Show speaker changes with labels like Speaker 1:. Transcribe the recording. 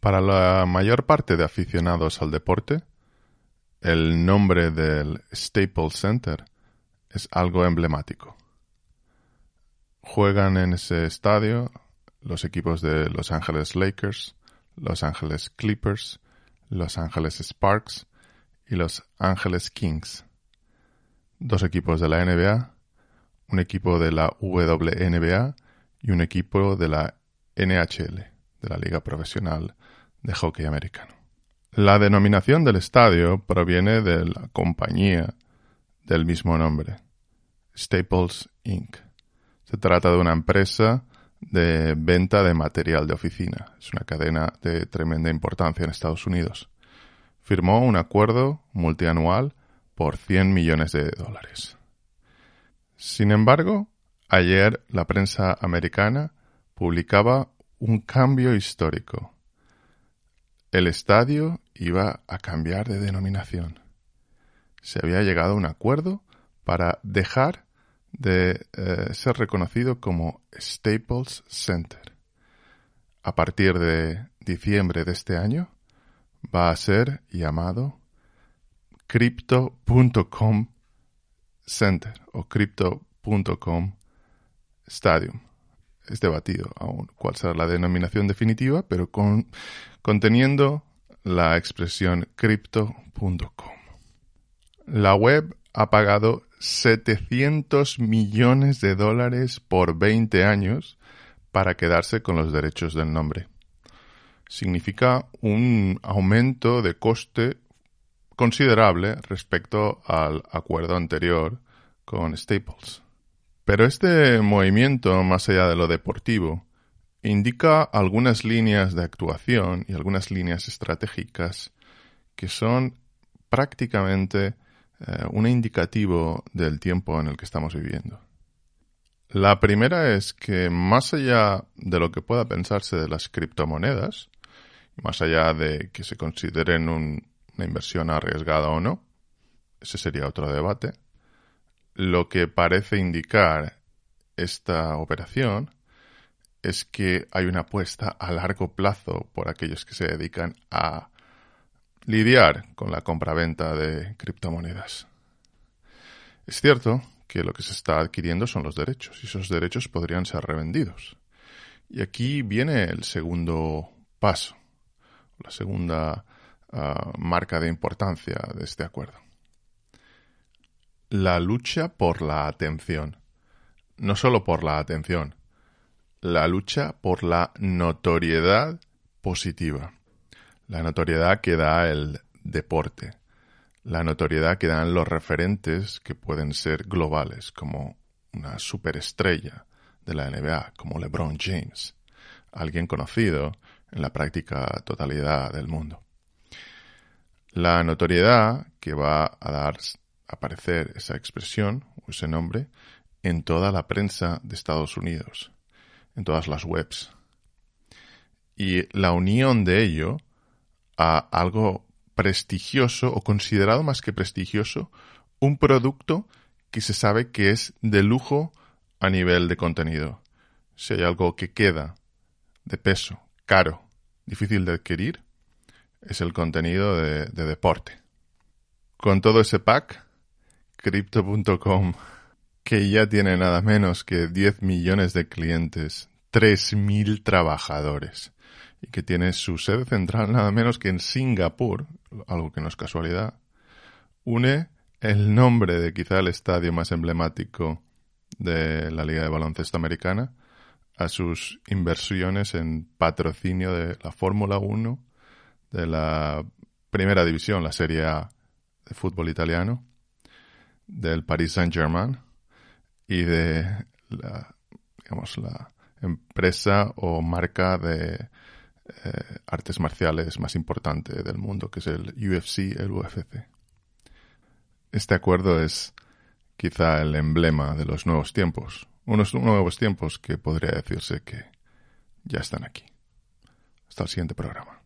Speaker 1: Para la mayor parte de aficionados al deporte, el nombre del Staples Center es algo emblemático. Juegan en ese estadio los equipos de Los Angeles Lakers, Los Angeles Clippers, Los Angeles Sparks y Los Angeles Kings. Dos equipos de la NBA, un equipo de la WNBA y un equipo de la NHL, de la Liga Profesional de Hockey Americano. La denominación del estadio proviene de la compañía del mismo nombre, Staples Inc. Se trata de una empresa de venta de material de oficina. Es una cadena de tremenda importancia en Estados Unidos. Firmó un acuerdo multianual por 100 millones de dólares. Sin embargo, ayer la prensa americana publicaba un cambio histórico. El estadio iba a cambiar de denominación. Se había llegado a un acuerdo para dejar de eh, ser reconocido como Staples Center. A partir de diciembre de este año va a ser llamado Crypto.com Center o Crypto.com Stadium. Es debatido aún cuál será la denominación definitiva, pero con, conteniendo la expresión crypto.com. La web ha pagado 700 millones de dólares por 20 años para quedarse con los derechos del nombre. Significa un aumento de coste considerable respecto al acuerdo anterior con Staples. Pero este movimiento, más allá de lo deportivo, indica algunas líneas de actuación y algunas líneas estratégicas que son prácticamente eh, un indicativo del tiempo en el que estamos viviendo. La primera es que más allá de lo que pueda pensarse de las criptomonedas, más allá de que se consideren una inversión arriesgada o no, ese sería otro debate, lo que parece indicar esta operación es que hay una apuesta a largo plazo por aquellos que se dedican a lidiar con la compraventa de criptomonedas. Es cierto que lo que se está adquiriendo son los derechos y esos derechos podrían ser revendidos. Y aquí viene el segundo paso, la segunda ah, marca de importancia de este acuerdo. La lucha por la atención. No solo por la atención, la lucha por la notoriedad positiva la notoriedad que da el deporte, la notoriedad que dan los referentes que pueden ser globales, como una superestrella de la NBA, como LeBron James, alguien conocido en la práctica totalidad del mundo. La notoriedad que va a dar aparecer esa expresión o ese nombre en toda la prensa de Estados Unidos, en todas las webs. Y la unión de ello a algo prestigioso o considerado más que prestigioso, un producto que se sabe que es de lujo a nivel de contenido. Si hay algo que queda de peso, caro, difícil de adquirir, es el contenido de, deporte. Con todo ese pack, Crypto.com, que ya tiene nada menos que 10 millones de clientes, 3.000 trabajadores, y que tiene su sede central nada menos que en Singapur, algo que no es casualidad, une el nombre de quizá el estadio más emblemático de la Liga de Baloncesto Americana a sus inversiones en patrocinio de la Fórmula 1, de la Primera División, la Serie A de fútbol italiano, del Paris Saint-Germain y de la, digamos, la empresa o marca de eh, artes marciales más importante del mundo, que es el UFC, el UFC. Este acuerdo es quizá el emblema de los nuevos tiempos, unos nuevos tiempos que podría decirse que ya están aquí. Hasta el siguiente programa.